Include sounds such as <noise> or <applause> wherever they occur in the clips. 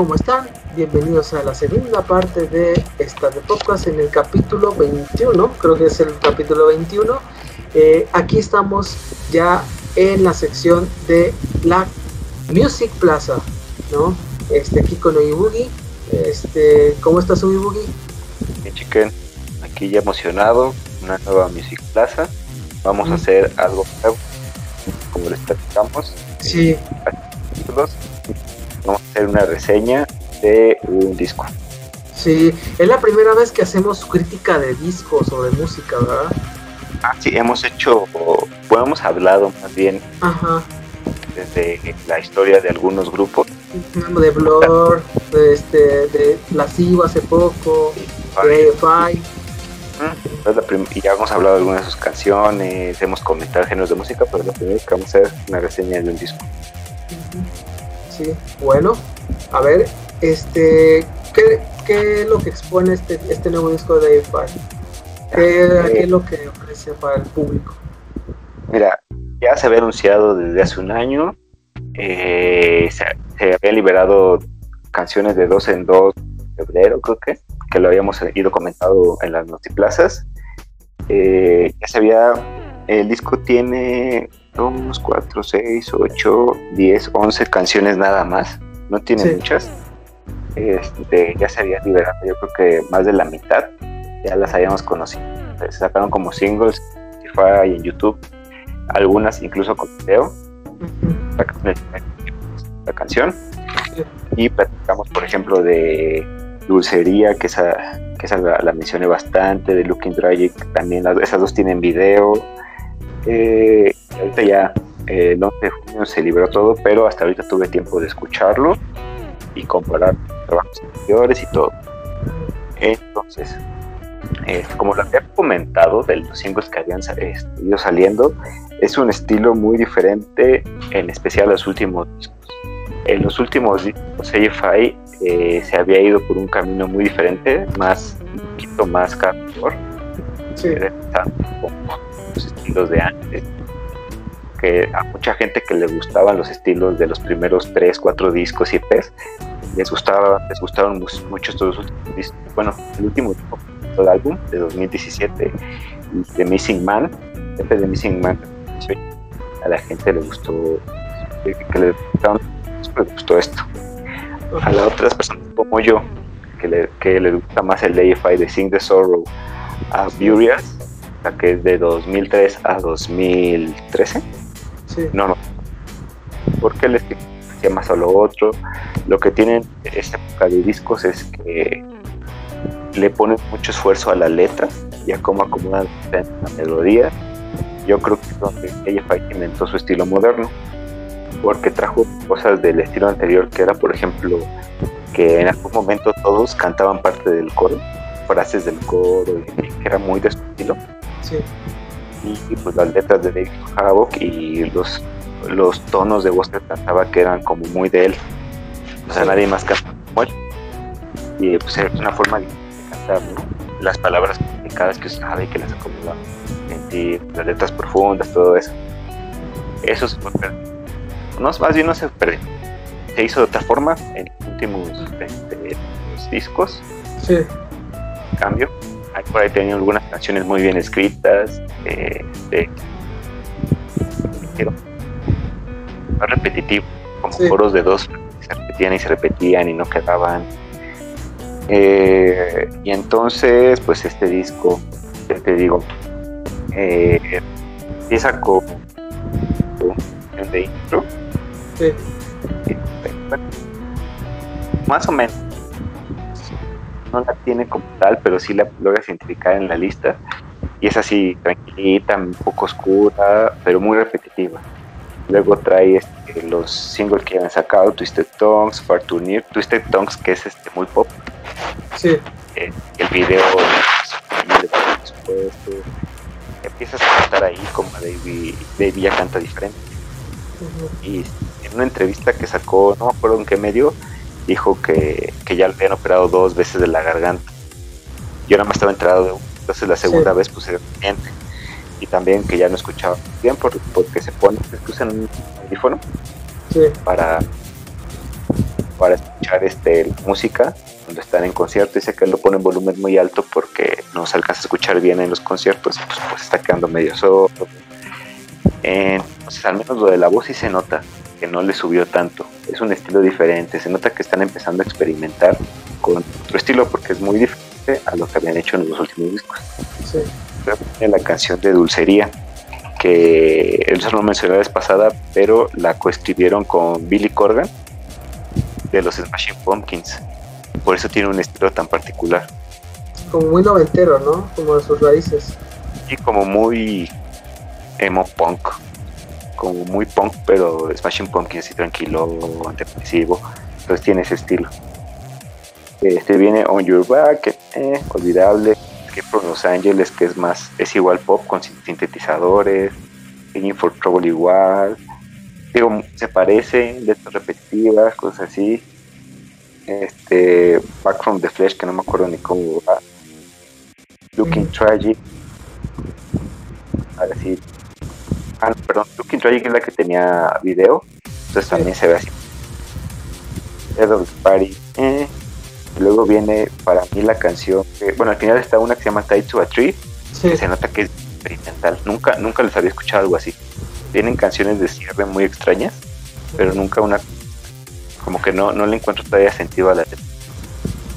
¿cómo están? Bienvenidos a la segunda parte de esta de podcast en el capítulo 21, creo que es el capítulo 21. Eh, aquí estamos ya en la sección de la Music Plaza, ¿no? Este, aquí con Oibugi. Este, ¿Cómo estás, Oibugi? Bien, chiquen, aquí ya emocionado, una nueva Music Plaza. Vamos a hacer algo nuevo, como les platicamos. Sí. A hacer una reseña de un disco. Sí, es la primera vez que hacemos crítica de discos o de música, ¿verdad? Ah, sí, hemos hecho, bueno, hemos hablado más bien Ajá. desde la historia de algunos grupos. De Blur, de, este, de Lascivo hace poco, de la prim- y ya hemos hablado de algunas de sus canciones, hemos comentado géneros de música, pero la primera vez que vamos a hacer una reseña de un disco. Sí, bueno, a ver, este, ¿qué, qué es lo que expone este, este nuevo disco de AFI? ¿Qué, qué es lo que ofrece para el público? Mira, ya se había anunciado desde hace un año, eh, se, se habían liberado canciones de dos en dos de febrero, creo que, que lo habíamos ido comentado en las multiplazas. Eh, ya se había, el disco tiene 2, 4, 6, 8, 10, 11 canciones nada más, no tiene Sí. muchas. Este, ya se había liberado, yo creo que más de la mitad ya las habíamos conocido. Se sacaron como singles en Spotify y en YouTube, algunas incluso con video, la canción. Y platicamos, por ejemplo, de Dulcería, que esa, que esa la, la mencioné bastante, de Looking Tragic, también las- esas dos tienen video. Eh, ahorita ya, eh, el 11 de junio se liberó todo, pero hasta ahorita tuve tiempo de escucharlo y comparar trabajos anteriores y todo. Entonces, eh, como lo había comentado de los singles que habían ido saliendo, es un estilo muy diferente, en especial los últimos discos. En los últimos discos, AFI eh, se había ido por un camino muy diferente, más, un poquito más hardcore, Sí, regresando los estilos de antes. Que a mucha gente que le gustaban los estilos de los primeros 3, 4 discos y EPs, les gustaba, les gustaron mu- mucho estos últimos discos. Bueno, el último disco, el álbum de 2017, de Missing Man, este de Missing Man, a la gente le gustó, que, que le, gustaron, le gustó esto. A las otras personas como yo, que le, que le gusta más el AFI de Sing the Sorrow a Furious, la que es de 2003 a 2013. sí, No, no. Porque les hacía más a lo otro. Lo que tienen esta época de discos es que le ponen mucho esfuerzo a la letra y a cómo acomodan la melodía. Yo creo que es donde AFI inventó su estilo moderno. Porque trajo cosas del estilo anterior, que era, por ejemplo, que en algún momento todos cantaban parte del coro, frases del coro, y que era muy de su estilo sí, y, y, pues las letras de David Havok y los, los tonos de voz que cantaba que eran como muy de él. O sea, Sí. nadie más canta como él. Y pues es una forma de cantar, ¿no? Las palabras complicadas que sabe que las acomoda sentir, las letras profundas, todo eso. Eso se fue perdiendo. No, más bien no se perdió. Se hizo de otra forma en los últimos este, discos sí, cambio. Por ahí tenía algunas canciones muy bien escritas, eh, de, pero no repetitivo, como Sí. coros de dos que se repetían y se repetían y no quedaban. Eh, y entonces, pues este disco, ya te digo, eh, empieza con con de intro, sí, más o menos. No la tiene como tal, pero sí la logras identificar en la lista. Y es así, tranquilita, un poco oscura, pero muy repetitiva. Luego trae este, los singles que han sacado, Twisted Tongues, Far Too Near, Twisted Tongues, que es este muy pop. sí, eh, el video presupuesto. Empiezas a cantar ahí como David, David ya canta diferente y en una entrevista que sacó, no me acuerdo en qué medio, dijo que, que ya le habían operado dos veces de la garganta. Yo nada más estaba enterado de una, entonces la segunda Sí. vez puse cliente. Y también que ya no escuchaba bien por- porque se pone, usan un audífono sí, para para escuchar este, música cuando están en concierto. Dice que lo pone en volumen muy alto porque no se alcanza a escuchar bien en los conciertos, pues, pues está quedando medio sordo. entonces, al menos lo de la voz sí se nota que no le subió tanto. Es un estilo diferente. Se nota que están empezando a experimentar con otro estilo porque es muy diferente a lo que habían hecho en los últimos discos. Sí. La canción de Dulcería que él solo mencionó la vez pasada, pero la coescribieron con Billy Corgan de los Smashing Pumpkins. Por eso tiene un estilo tan particular. Como muy noventero, ¿no? Como de sus raíces. Y como muy emo punk. Como muy punk, pero Smashing Pumpkins así tranquilo, depresivo. Entonces tiene ese estilo. Este viene On Your Back, eh, olvidable que por Los Ángeles, que es más, es igual pop con sintetizadores, Singing for Trouble igual, digo, se parece, letras repetitivas, cosas así. Este, Back from the Flesh, que no me acuerdo ni cómo va. Looking Tragic. Ahora sí. Ah, perdón, Looking Tragic es la que tenía video, entonces también se ve así. Party. Eh, Luego viene para mí la canción, bueno, al final está una que se llama Tied to a Tree, que se nota que es experimental. Nunca, nunca les había escuchado algo así. Tienen canciones de cierre muy extrañas, pero nunca una, como que no, no le encuentro todavía sentido a la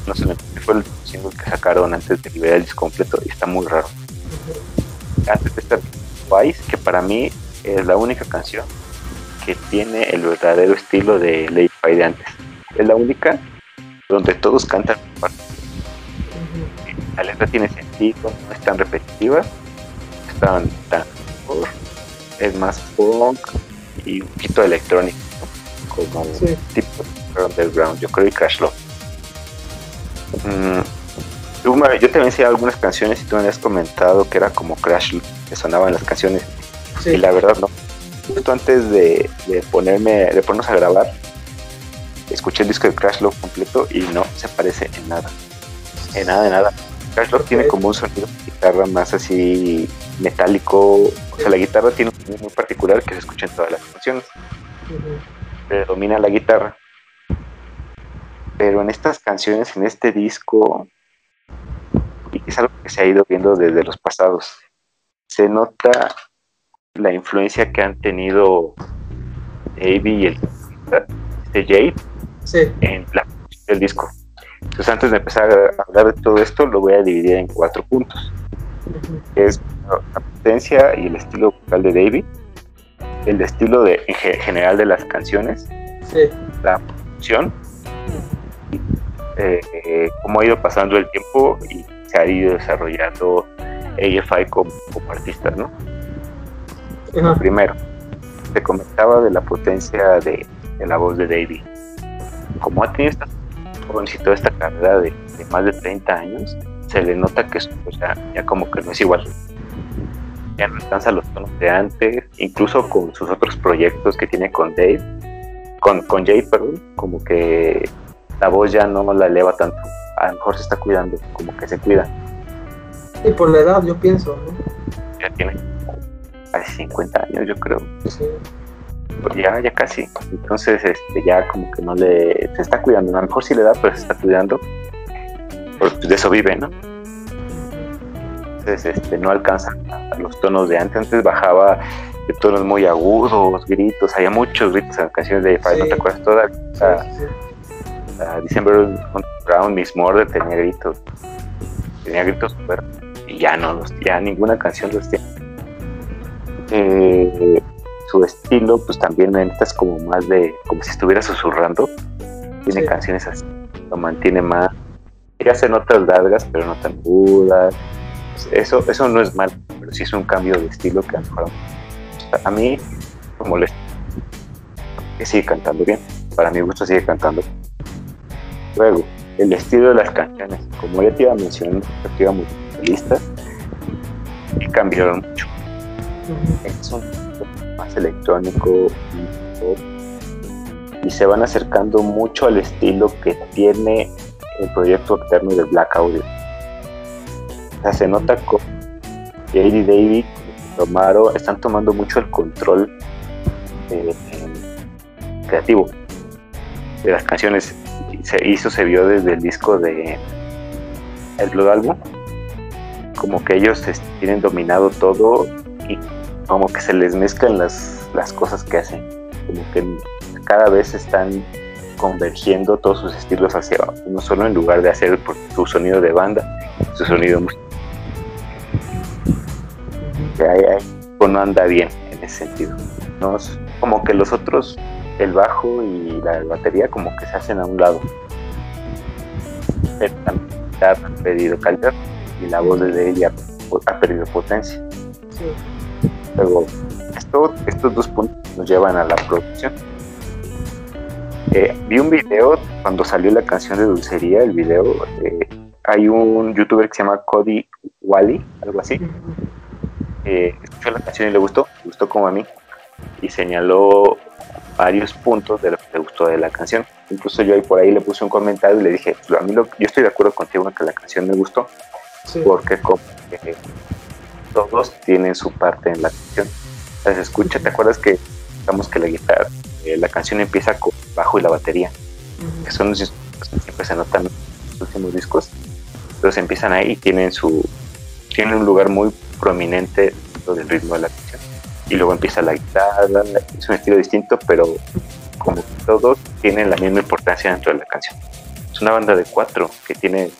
No sé, fue el single que sacaron antes de liberar el disco completo y está muy raro. Antes de esta Que para mí es la única canción que tiene el verdadero estilo de Lady Pie de antes. Es la única donde todos cantan La letra tiene sentido, no es tan repetitiva, es tan, es más punk y un poquito electrónico, como tipo underground, yo creo, y Crash Love. Mm, yo te había algunas canciones y tú me habías comentado que era como Crash que sonaban las canciones. Y la verdad no. Justo antes de, de ponerme, de ponernos a grabar, escuché el disco de Crash Love completo y no se parece en nada. En nada, de nada. Crash Love tiene como un sonido de guitarra más así metálico. O sea, la guitarra tiene un sonido muy particular que se escucha en todas las canciones. Predomina la guitarra. Pero en estas canciones, en este disco, y es algo que se ha ido viendo desde los pasados, se nota la influencia que han tenido Avi y el de Jade en la del disco. Entonces antes de empezar a hablar de todo esto, lo voy a dividir en cuatro puntos. Es la potencia y el estilo vocal de David, el estilo de, en general de las canciones, la producción, eh, cómo ha ido pasando el tiempo y se ha ido desarrollando AFI como, artista, ¿no? Primero, te comentaba de la potencia de, de la voz de David como ha tenido esta jovencito esta carrera de, más de 30 años, se le nota que ya, como que no es igual. Ya no alcanza los tonos de antes, incluso con sus otros proyectos que tiene con Dave, con, con Jay, perdón, como que la voz ya no la eleva tanto. A lo mejor se está cuidando, como que se cuida. Y por la edad, yo pienso, Ya tiene casi 50 años, yo creo. Sí ya, ya casi. Entonces, este, ya como que no le, se está cuidando. A lo mejor sí le da, pero se está cuidando. Porque pues, de eso vive, ¿no? Entonces, este, no alcanza a los tonos de antes. Antes bajaba de tonos muy agudos, gritos. Había muchos gritos en canciones de Fire, ¿no te acuerdas? Toda la, December Brown, Miss Murder tenía gritos. Tenía gritos super. Ya no, los, ya ninguna canción los tiene. Eh, su estilo, pues también es como más de, como si estuviera susurrando. Tiene canciones así, lo mantiene más. Y hace notas largas, pero no tan agudas. Eso, eso no es mal, pero sí es un cambio de estilo que a, a mí me molesta. Que sigue cantando bien. Para mi gusto sigue cantando. Luego, el estilo de las canciones. Como ya te iba en muy listas, cambiaron mucho. Es un más electrónico y se van acercando mucho al estilo que tiene el proyecto externo de Black Audio. O sea, se nota con J.D. David tomaron, están tomando mucho el control eh, creativo. de las canciones se hizo, se vio desde el disco de el Blood Album, como que ellos tienen dominado todo y como que se les mezclan las, las cosas que hacen, como que cada vez están convergiendo todos sus estilos hacia uno solo en lugar de hacer su sonido de banda, su sonido musical. no anda bien en ese sentido. ¿no? Como que los otros, el bajo y la batería, como que se hacen a un lado. ha perdido calidad y la voz de ella ha perdido potencia. Luego, esto, estos dos puntos nos llevan a la producción eh, vi un video cuando salió la canción de Dulcería, el video. Eh, hay un youtuber que se llama Cody Wally, algo así. Eh, escuchó la canción y le gustó, le gustó como a mí. Y señaló varios puntos de lo que le gustó de la canción. Incluso yo ahí por ahí le puse un comentario y le dije, a mí yo estoy de acuerdo contigo en que la canción me gustó, porque como todos tienen su parte en la canción. Se escucha, ¿te acuerdas que digamos que la guitarra, la canción empieza con bajo y la batería, que son los instrumentos que siempre se notan en los últimos discos. Entonces empiezan ahí y tienen, su, tienen un lugar muy prominente dentro del ritmo de la canción. Y luego empieza la guitarra, es un estilo distinto, pero como todos tienen la misma importancia dentro de la canción. Es una banda de cuatro que tiene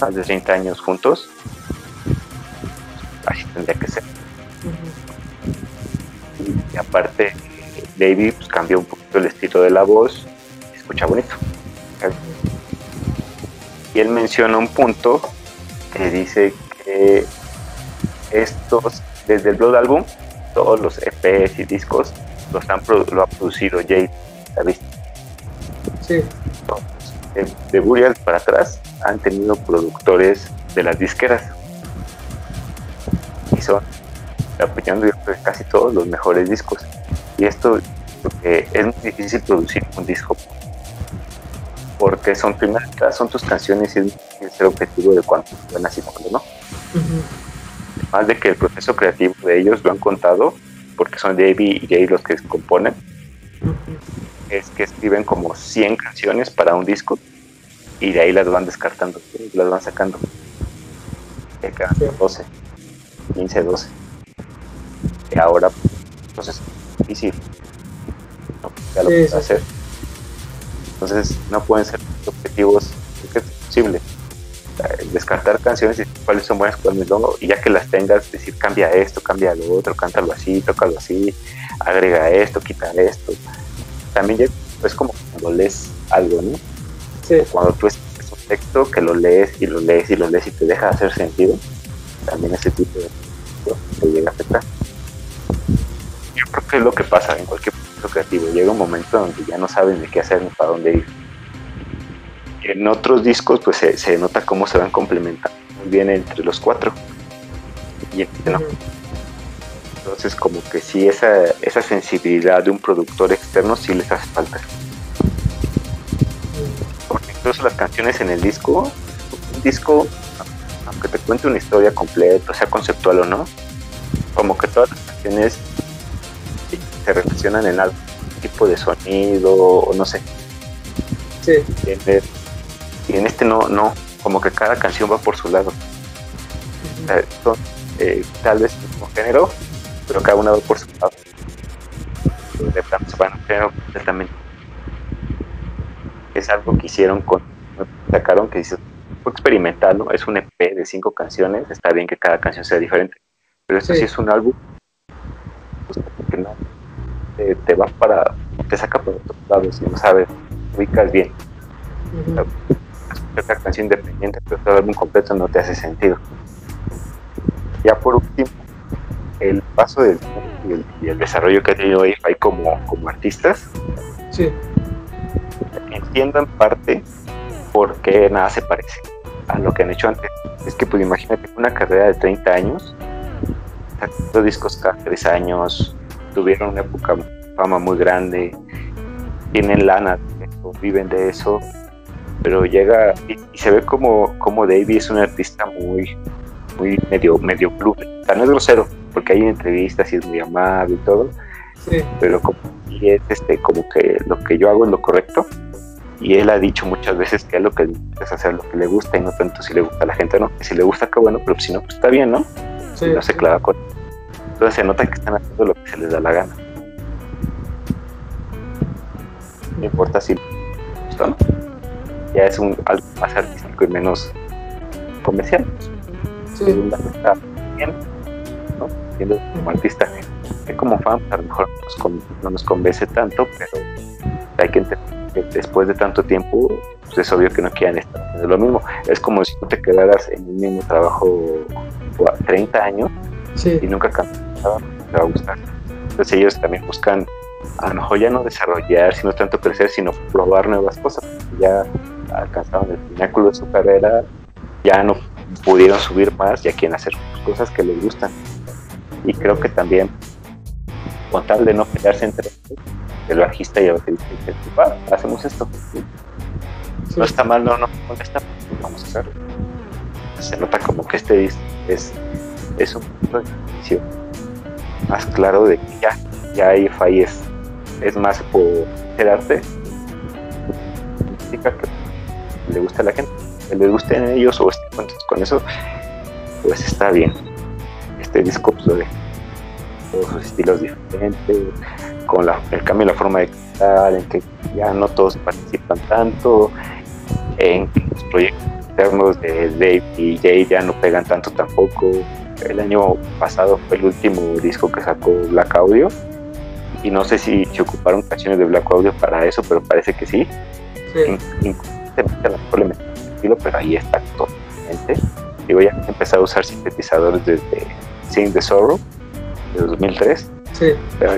más de 30 años juntos. Así tendría que ser. Y aparte, David pues, cambió un poquito el estilo de la voz, se escucha bonito. Y él menciona un punto que dice que estos, desde el Blood Album, todos los EPs y discos los han lo ha producido Jay, ¿sabes? Sí. De Burial para atrás han tenido productores de las disqueras. Y son apoyando casi todos los mejores discos. Y esto porque es muy difícil producir un disco. Porque son primeras son tus canciones y es el objetivo de cuánto van así no. Más de que el proceso creativo de ellos lo han contado porque son Davey y Jay los que componen es que escriben como 100 canciones para un disco y de ahí las van descartando las van sacando de cada 12 15 12 y ahora entonces difícil. ¿no? lo hacer. Entonces no pueden ser objetivos que es posible. Descartar canciones y cuáles son buenas, cuáles no, y ya que las tengas, decir cambia esto, cambia lo otro, cántalo así, tócalo así, agrega esto, quita esto. También es como cuando lees algo, ¿no? Cuando tú es un texto que lo lees y lo lees y lo lees y te deja hacer sentido, también ese tipo de te llega a afectar yo creo que es lo que pasa en cualquier proceso creativo. Llega un momento donde ya no saben de qué hacer ni para dónde ir. En otros discos, pues se, nota cómo se van complementando muy bien entre los cuatro. Y este no. Entonces, como que sí, esa, esa sensibilidad de un productor externo sí les hace falta. Porque incluso las canciones en el disco, un disco, aunque te cuente una historia completa, sea conceptual o no, como que todas las canciones se relacionan en algún tipo de sonido o no sé. Sí. Y en este no, no, como que cada canción va por su lado. Eh, tal vez el mismo género, pero cada una va por su lado. De plano se van a género completamente. Es algo que hicieron con, sacaron que dice, fue experimental, ¿no? Es un EP de cinco canciones, está bien que cada canción sea diferente, pero esto sí, es un álbum que no, te, va para, te saca por otros lados y no sabes, ubicas bien. Uh canción independiente, pero el álbum completo no te hace sentido. Ya por último, el paso del y el, desarrollo que ha tenido ahí como, como artistas, sí. entiendo en parte por qué nada se parece a lo que han hecho antes. Es que, pues imagínate una carrera de 30 años, sacando discos cada 3 años, tuvieron una época fama muy grande, tienen lana, viven de eso, pero llega y, se ve como, como Davey es un artista muy, muy medio, medio club, o no es grosero, porque hay entrevistas y es muy amable y todo, pero como, y es este, como que lo que yo hago es lo correcto, y él ha dicho muchas veces que es lo que es hacer lo que le gusta y no tanto si le gusta a la gente no. si le gusta, qué bueno, pero si no, pues está bien, ¿no? Sí, no se clava con. Entonces se nota que están haciendo lo que se les da la gana. No importa si gusta no. Ya es un algo más artístico y menos comercial. Sí. Bien, ¿no? Como artista, que como fan, a lo mejor no nos convence tanto, pero hay que entender después de tanto tiempo, pues es obvio que no quieren estar haciendo lo mismo. Es como si tú te quedaras en el mismo trabajo 30 años y nunca cambiaron, te va a gustar. Entonces ellos también buscan, a lo mejor ya no desarrollar, sino tanto crecer, sino probar nuevas cosas. Ya alcanzaron el pináculo de su carrera, ya no pudieron subir más, ya quieren hacer cosas que les gustan. Y creo que también, con tal de no quedarse entre el bajista y el baterista dice, hacemos esto. No está mal, no, no está vamos a hacerlo. Se nota como que este es, es un punto de inicio más claro de que ya, ya hay es, es más por el arte, que le gusta a la gente, que les gusten ellos o estén contentos con eso, pues está bien. Este disco pues, de todos sus estilos diferentes, con el cambio en la forma de cantar, en que ya no todos participan tanto, en que los proyectos internos de Dave y Jay ya no pegan tanto tampoco. El año pasado fue el último disco que sacó Black Audio y no sé si se ocuparon canciones de Black Audio para eso, pero parece que sí. sí. pero ahí está totalmente. Digo, ya empezado a usar sintetizadores desde Sing the Sorrow de 2003. Sí. Pero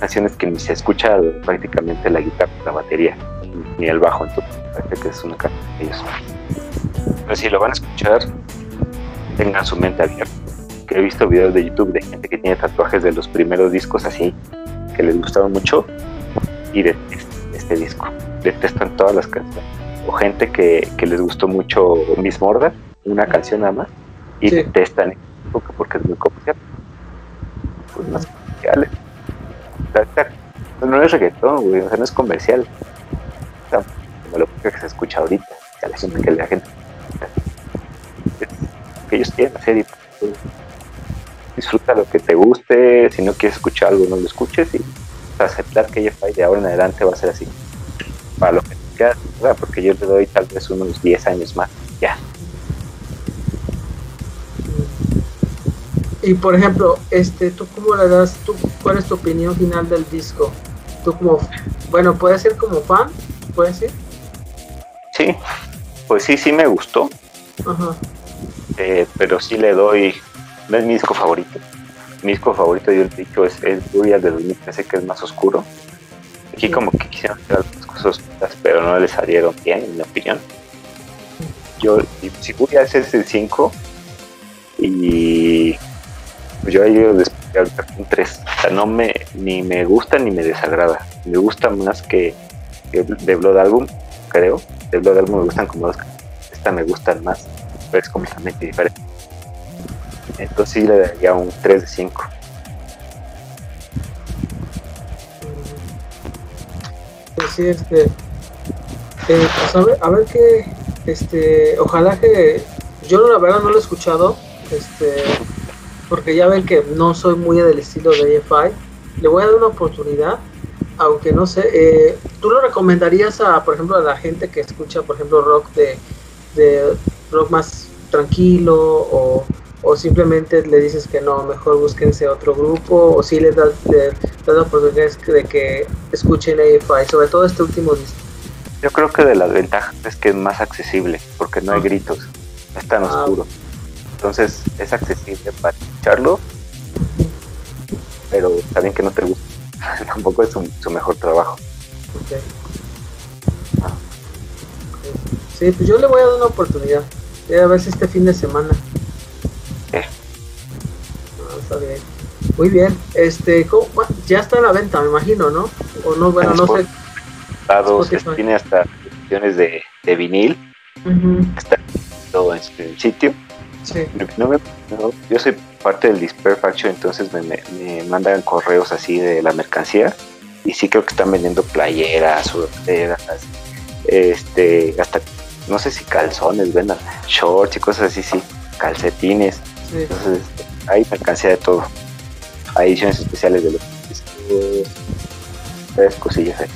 canciones que ni se escucha prácticamente la guitarra, la batería, ni el bajo, entonces parece que es una canción de ellos. Pero si lo van a escuchar, tengan su mente abierta. Que he visto videos de YouTube de gente que tiene tatuajes de los primeros discos así, que les gustaron mucho y detestan este disco. Detestan todas las canciones. O gente que, que les gustó mucho Miss Morda, una canción nada más, y detestan porque es muy comercial. Pues más comerciales no es reggaetón, güey, o sea, no es comercial. como lo que se escucha ahorita, que la gente, que la gente que ellos quieren hacer pues, disfruta lo que te guste, si no quieres escuchar algo no lo escuches y aceptar que EFI de ahora en adelante va a ser así. Para lo que te queda, porque yo le doy tal vez unos 10 años más, ya. Y por ejemplo, este, ¿tú cómo le das, tú, cuál es tu opinión final del disco? Tú como, bueno, puede ser como fan, puede ser. Sí, pues sí, sí me gustó. Ajá. Eh, pero sí le doy, no es mi disco favorito. Mi disco favorito, yo he dicho, es, es Burial de 2013, que es más oscuro. Aquí como que quisieron hacer algunas cosas oscuras, pero no le salieron bien, en mi opinión. Yo, si Burial es el 5, y pues yo ahí un 3. O sea, no me, ni me gusta ni me desagrada. Me gusta más que, de Blood Album, creo. De Blood Album me gustan como dos. Esta me gustan más, pero es completamente diferente. Entonces sí le daría un 3 de 5. Pues sí, este. Eh, pues a ver, a ver qué. Este. Ojalá que. Yo la verdad no lo he escuchado. Este porque ya ven que no soy muy del estilo de AFI, le voy a dar una oportunidad, aunque no sé, eh, ¿tú lo recomendarías a, por ejemplo, a la gente que escucha, por ejemplo, rock de, de rock más tranquilo o, o, simplemente le dices que no, mejor búsquense otro grupo o si les das, la oportunidad de que escuchen AFI, sobre todo este último disco? Yo creo que de las ventajas es que es más accesible porque no hay ah. gritos, es tan ah, oscuro entonces es accesible para escucharlo, pero también que no te gusta. <laughs> Tampoco es su, mejor trabajo. Ah. Sí, pues yo le voy a dar una oportunidad. a ver si este fin de semana. Ah, está bien. Muy bien. Este, ya está a la venta, me imagino, ¿no? O no, bueno, no sé. tiene hasta ediciones de, de vinil. Está todo en el sitio yo soy parte del Disper Faction, entonces me, mandan correos así de la mercancía y sí creo que están vendiendo playeras, sudaderas, este, hasta, no sé si calzones vendan, shorts y cosas así, sí, calcetines. Entonces, hay mercancía de todo. Hay ediciones especiales de los tres cosillas ahí.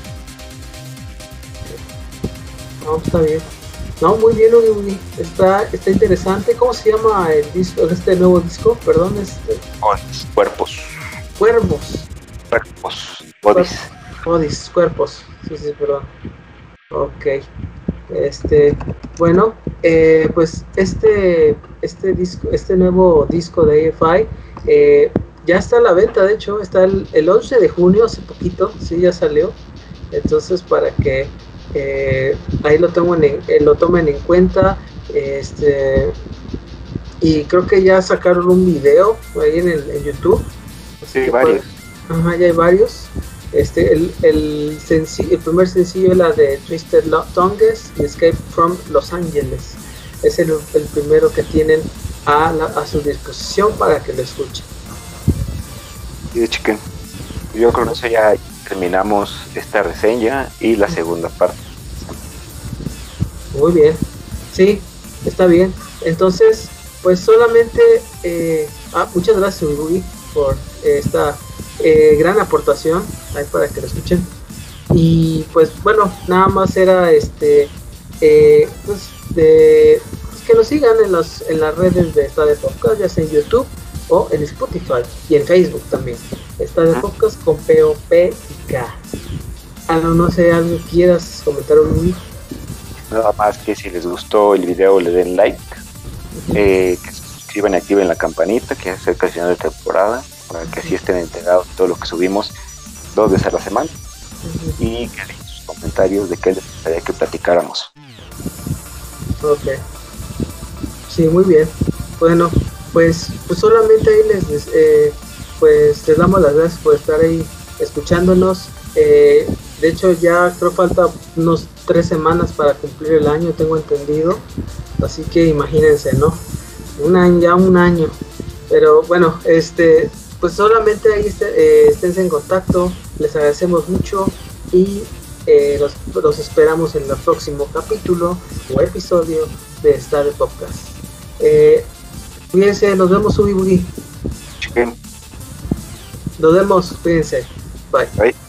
No, está bien. No, muy bien, Está, está interesante. ¿Cómo se llama el disco, este nuevo disco? Perdón, este. Cuerpos. Cuervos. Cuerpos. Bodies. Bodies, cuerpos. Sí, sí, perdón. Ok. Este, bueno, eh, pues este, este disco, este nuevo disco de AFI eh, ya está a la venta, de hecho, está el, el 11 de junio, hace poquito, sí, ya salió. Entonces, para que eh, ahí lo, tomen en, eh, lo tomen en cuenta. Este, y creo que ya sacaron un video ahí en, el, en YouTube. Sí, varios. ajá, ya hay varios. Este, el, el, el primer sencillo es la de Twisted Tongues y Escape from Los Angeles. Es el, el primero que tienen a, a, su disposición para que lo escuchen. Y de chicken. Yo creo que eso ya terminamos esta reseña y la segunda parte. Muy bien, sí, está bien. Entonces, pues solamente, eh, ah, muchas gracias Rui por esta eh, gran aportación ahí para que lo escuchen. Y pues bueno, nada más era este, eh, pues, de, pues, que nos sigan en, las en las redes de esta de podcast, ya sea en YouTube o en Spotify y en Facebook también. Esta de podcast con POP y K. Algo, no sé, algo quieras comentar un Nada más que si les gustó el video le den like, eh, que se suscriban y activen la campanita, que es cerca del final de temporada, para que así estén enterados de todo lo que subimos dos veces a la semana. Y que dejen sus comentarios de qué les gustaría que platicáramos. Ok. Sí, muy bien. Bueno, pues, pues solamente ahí les, eh, pues les damos las gracias por estar ahí escuchándonos. Eh, de hecho ya creo falta unos tres semanas para cumplir el año, tengo entendido. Así que imagínense, ¿no? Un año, ya un año. Pero bueno, este, pues solamente ahí eh, estén en contacto. Les agradecemos mucho y los, los, esperamos en el próximo capítulo o episodio de Star Podcast. Cuídense, nos vemos, Ubi Boogie. Nos vemos, cuídense. Bye. Bye.